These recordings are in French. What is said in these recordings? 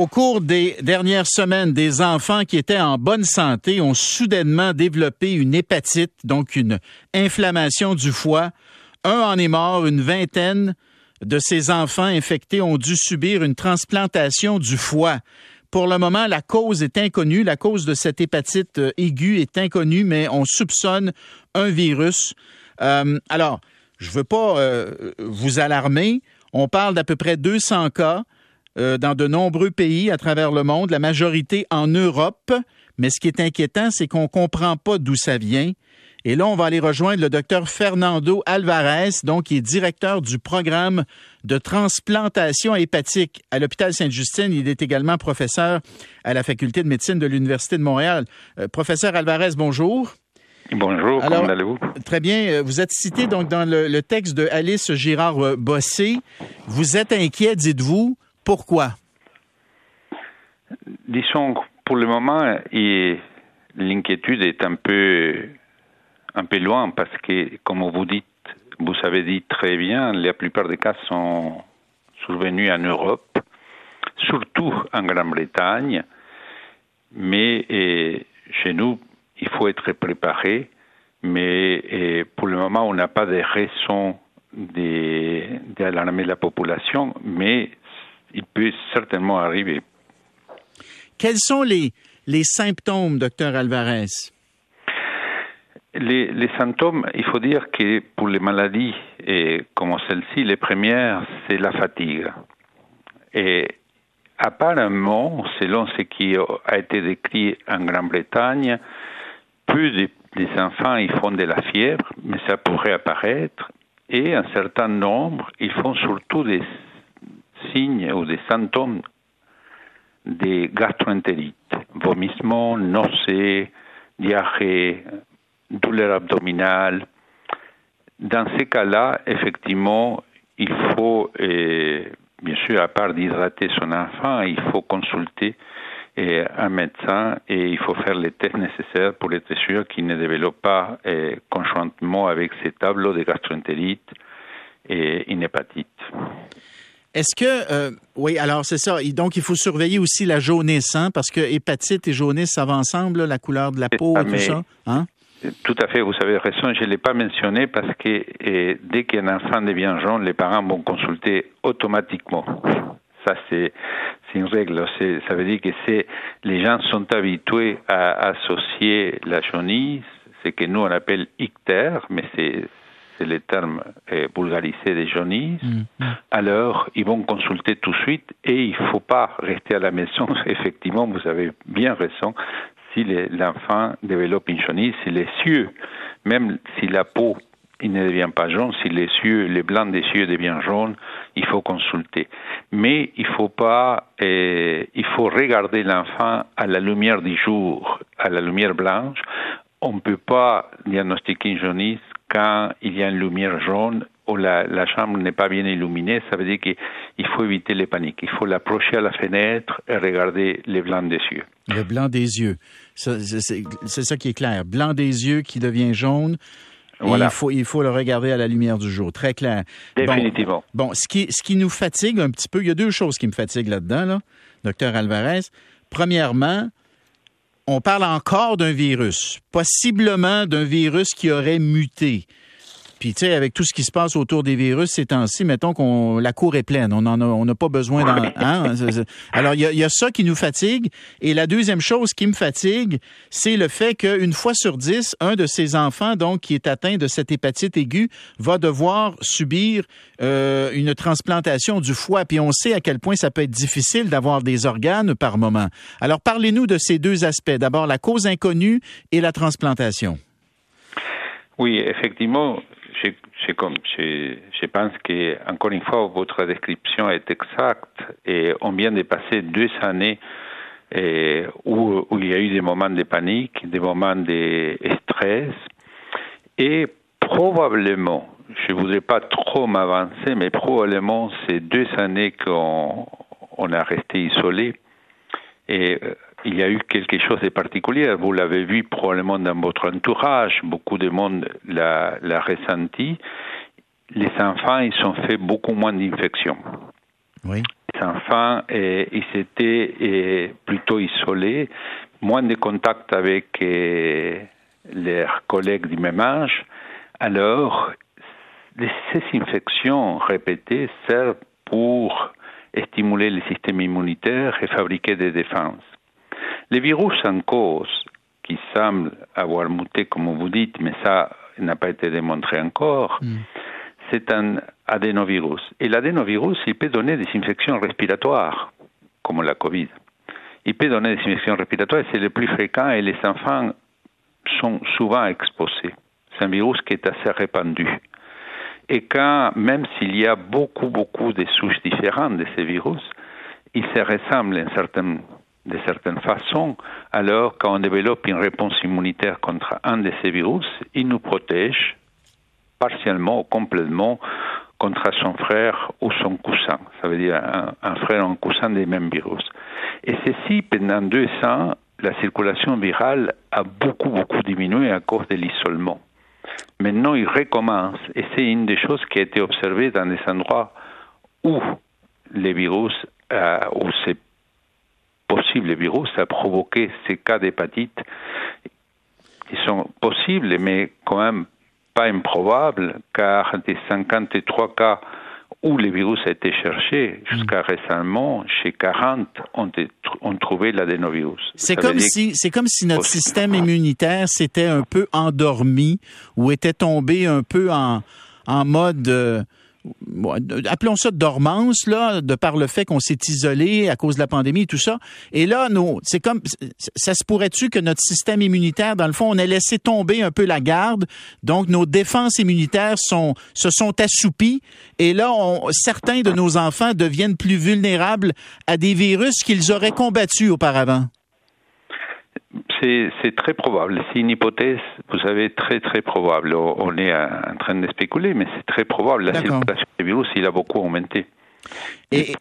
Au cours des dernières semaines, des enfants qui étaient en bonne santé ont soudainement développé une hépatite, donc une inflammation du foie. Un en est mort, une vingtaine de ces enfants infectés ont dû subir une transplantation du foie. Pour le moment, la cause est inconnue. La cause de cette hépatite euh, aiguë est inconnue, mais on soupçonne un virus. Euh, alors, je ne veux pas euh, vous alarmer. On parle d'à peu près 200 cas dans de nombreux pays à travers le monde, la majorité en Europe. Mais ce qui est inquiétant, c'est qu'on ne comprend pas d'où ça vient. Et là, on va aller rejoindre le docteur Fernando Alvarez, donc qui est directeur du programme de transplantation hépatique à l'hôpital Sainte-Justine. Il est également professeur à la faculté de médecine de l'Université de Montréal. Euh, professeur Alvarez, bonjour. Bonjour, comment allez-vous? Très bien. Euh, vous êtes cité donc dans le, texte de Alice Girard-Bossé. Vous êtes inquiet, dites-vous. Pourquoi? Disons, pour le moment, l'inquiétude est un peu un peu loin parce que, comme vous dites, vous avez dit très bien, la plupart des cas sont survenus en Europe, surtout en Grande-Bretagne, mais chez nous, il faut être préparé, mais pour le moment, on n'a pas de raison d'alarmer la population, mais il peut certainement arriver. Quels sont les, les symptômes, docteur Alvarez? Les, symptômes, il faut dire que pour les maladies et comme celle-ci, les premières, c'est la fatigue. Et apparemment, selon ce qui a été décrit en Grande-Bretagne, plus des, enfants ils font de la fièvre, mais ça pourrait apparaître, et un certain nombre, ils font surtout des signes ou des symptômes de gastroentérite, vomissements, nausées, diarrhée, douleur abdominale. Dans ces cas-là, effectivement, il faut, bien sûr, à part d'hydrater son enfant, il faut consulter euh, un médecin et il faut faire les tests nécessaires pour être sûr qu'il ne développe pas euh, conjointement avec ces tableaux de gastroentérite et une hépatite. Est-ce que, oui, alors c'est ça. Donc, il faut surveiller aussi la jaunisse, hein, parce que hépatite et jaunisse, ça va ensemble, la couleur de la peau et tout ça. Hein? Tout à fait, vous avez raison. Je ne l'ai pas mentionné parce que dès qu'un enfant devient jaune, les parents vont consulter automatiquement. Ça, c'est une règle. Ça veut dire que les gens sont habitués à associer la jaunisse, ce que nous on appelle ictère, mais c'est c'est le terme euh, vulgarisé de jaunisse, mm, mm. alors ils vont consulter tout de suite et il ne faut pas rester à la maison. Effectivement, vous avez bien raison si l'enfant développe une jaunisse, si les yeux, même si la peau il ne devient pas jaune, si les yeux, les blancs des yeux deviennent jaunes, il faut consulter. Mais il faut pas, euh, il faut regarder l'enfant à la lumière du jour, à la lumière blanche. On ne peut pas diagnostiquer une jaunisse quand il y a une lumière jaune ou la, la chambre n'est pas bien illuminée. Ça veut dire qu'il faut éviter les paniques. Il faut l'approcher à la fenêtre et regarder les blancs des yeux. Le blanc des yeux. C'est ça qui est clair. Blanc des yeux qui devient jaune. Voilà. Il, faut, il faut le regarder à la lumière du jour. Très clair. Définitivement. Bon, ce, qui, ce qui nous fatigue un petit peu, il y a deux choses qui me fatiguent là-dedans, là, docteur Alvarez. Premièrement, on parle encore d'un virus, possiblement d'un virus qui aurait muté. Puis, tu sais, avec tout ce qui se passe autour des virus ces temps-ci, mettons qu'on la cour est pleine. On en a, on n'a pas besoin d'en. Hein? Alors, il y a, ça qui nous fatigue. Et la deuxième chose qui me fatigue, c'est le fait qu'une fois sur dix, un de ces enfants, donc, qui est atteint de cette hépatite aiguë, va devoir subir euh, une transplantation du foie. Puis on sait à quel point ça peut être difficile d'avoir des organes par moment. Alors, parlez-nous de ces deux aspects. D'abord, la cause inconnue et la transplantation. Oui, effectivement, je, pense que, encore une fois, votre description est exacte et on vient de passer deux années eh, où, il y a eu des moments de panique, des moments de stress et probablement, je ne voudrais pas trop m'avancer, mais probablement ces deux années qu'on on a resté isolé et il y a eu quelque chose de particulier. Vous l'avez vu probablement dans votre entourage. Beaucoup de monde l'a, ressenti. Les enfants, ils ont fait beaucoup moins d'infections. Oui. Les enfants, et, ils étaient plutôt isolés, moins de contact avec leurs collègues du même âge. Alors, ces infections répétées servent pour stimuler le système immunitaire et fabriquer des défenses. Les virus en cause, qui semblent avoir muté, comme vous dites, mais ça n'a pas été démontré encore, mm. c'est un adénovirus. Et l'adénovirus, il peut donner des infections respiratoires, comme la Covid. Il peut donner des infections respiratoires, c'est le plus fréquent, et les enfants sont souvent exposés. C'est un virus qui est assez répandu. Et quand, même s'il y a beaucoup, beaucoup de souches différentes de ces virus, ils se ressemblent de certaines façons. Alors, quand on développe une réponse immunitaire contre un de ces virus, il nous protège partiellement ou complètement contre son frère ou son cousin. Ça veut dire un, frère ou un cousin des mêmes virus. Et ceci, pendant deux ans, la circulation virale a beaucoup, beaucoup diminué à cause de l'isolement. Maintenant, il recommence. Et c'est une des choses qui a été observée dans des endroits où les virus, euh, où ces possibles virus a provoqué ces cas d'hépatite. Ils sont possibles, mais quand même pas improbables, car des 53 cas où les virus a été cherché jusqu'à récemment, chez 40, ont, ont trouvé l'adénovirus. C'est comme si, c'est comme si notre système immunitaire s'était un peu endormi ou était tombé un peu en, en mode, euh, appelons ça dormance, là, de par le fait qu'on s'est isolé à cause de la pandémie et tout ça. Et là, c'est comme, ça se pourrait-tu que notre système immunitaire, dans le fond, on a laissé tomber un peu la garde, donc nos défenses immunitaires sont, se sont assoupies, et là, certains de nos enfants deviennent plus vulnérables à des virus qu'ils auraient combattus auparavant. C'est très probable. C'est une hypothèse, vous savez, très très probable. On est en train de spéculer, mais c'est très probable. La circulation des virus, il a beaucoup augmenté. Et,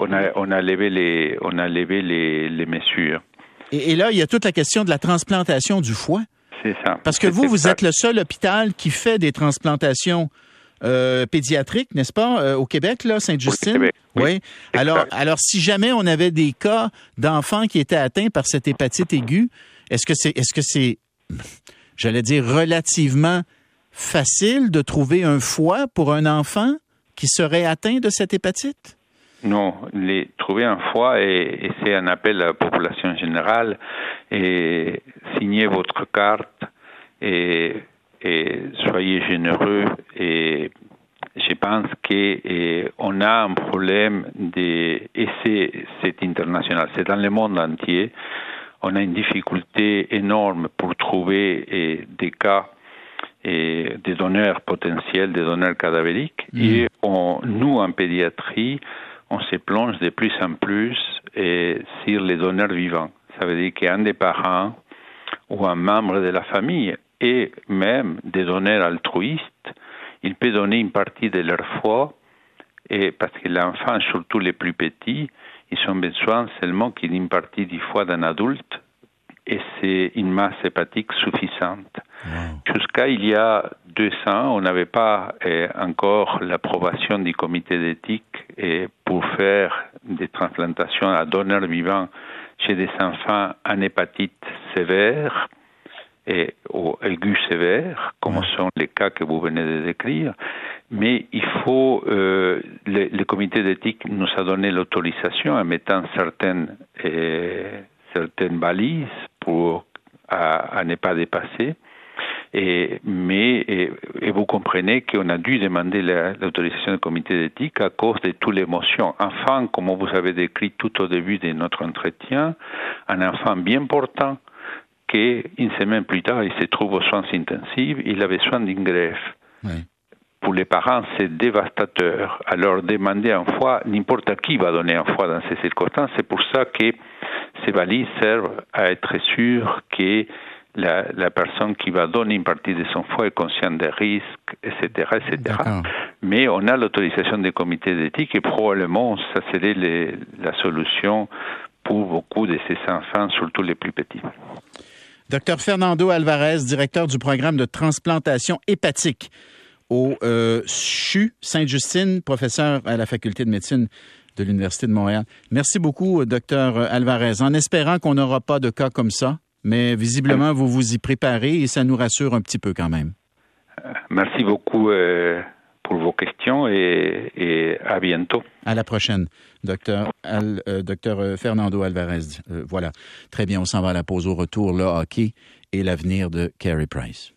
on, a, on, a, levé les, on a levé les, les mesures. Et, là, il y a toute la question de la transplantation du foie. C'est ça. Parce que vous, vous êtes le seul hôpital qui fait des transplantations euh, pédiatriques, n'est-ce pas, euh, au Québec, là, Sainte-Justine? Oui. Alors, alors, si jamais on avait des cas d'enfants qui étaient atteints par cette hépatite aiguë, est-ce que c'est, est-ce que c'est, j'allais dire, relativement facile de trouver un foie pour un enfant qui serait atteint de cette hépatite? Non, les, trouver un foie et, c'est un appel à la population générale et signer votre carte et, et soyez généreux et je pense qu'on a un problème de, et c'est international, c'est dans le monde entier, on a une difficulté énorme pour trouver des cas et des donneurs potentiels, des donneurs cadavériques. Mm. Et nous, en pédiatrie, on se plonge de plus en plus et sur les donneurs vivants. Ça veut dire qu'un des parents ou un membre de la famille et même des donneurs altruistes, il peut donner une partie de leur foi et parce que l'enfant, surtout les plus petits, ils ont besoin seulement qu'une partie du foie d'un adulte et c'est une masse hépatique suffisante. Jusqu'à il y a deux ans, on n'avait pas eh, encore l'approbation du comité d'éthique eh, pour faire des transplantations à donneurs vivants chez des enfants en hépatite sévère et ou aigu sévère, comme sont les cas que vous venez de décrire mais il faut, euh, le, le, comité d'éthique nous a donné l'autorisation en mettant certaines, euh, certaines balises pour à, ne pas dépasser. Et, mais et, vous comprenez qu'on a dû demander l'autorisation du comité d'éthique à cause de toutes les motions. Enfin, comme vous avez décrit tout au début de notre entretien, un enfant bien portant qu'une semaine plus tard, il se trouve aux soins intensifs, il a besoin d'une greffe. Oui pour les parents, c'est dévastateur. Alors demander un foie, n'importe qui va donner un foie dans ces circonstances. C'est pour ça que ces valises servent à être sûr que la, la, personne qui va donner une partie de son foie est consciente des risques, etc., etc. Mais on a l'autorisation des comités d'éthique et probablement ça serait la solution pour beaucoup de ces enfants, surtout les plus petits. Docteur Fernando Alvarez, directeur du programme de transplantation hépatique au euh, CHU Sainte-Justine, professeur à la faculté de médecine de l'Université de Montréal. Merci beaucoup, docteur Alvarez. En espérant qu'on n'aura pas de cas comme ça, mais visiblement, vous vous y préparez et ça nous rassure un petit peu quand même. Merci beaucoup euh, pour vos questions et, à bientôt. À la prochaine, docteur, euh, docteur Fernando Alvarez. Euh, voilà. Très bien, on s'en va à la pause au retour, le hockey et l'avenir de Carey Price.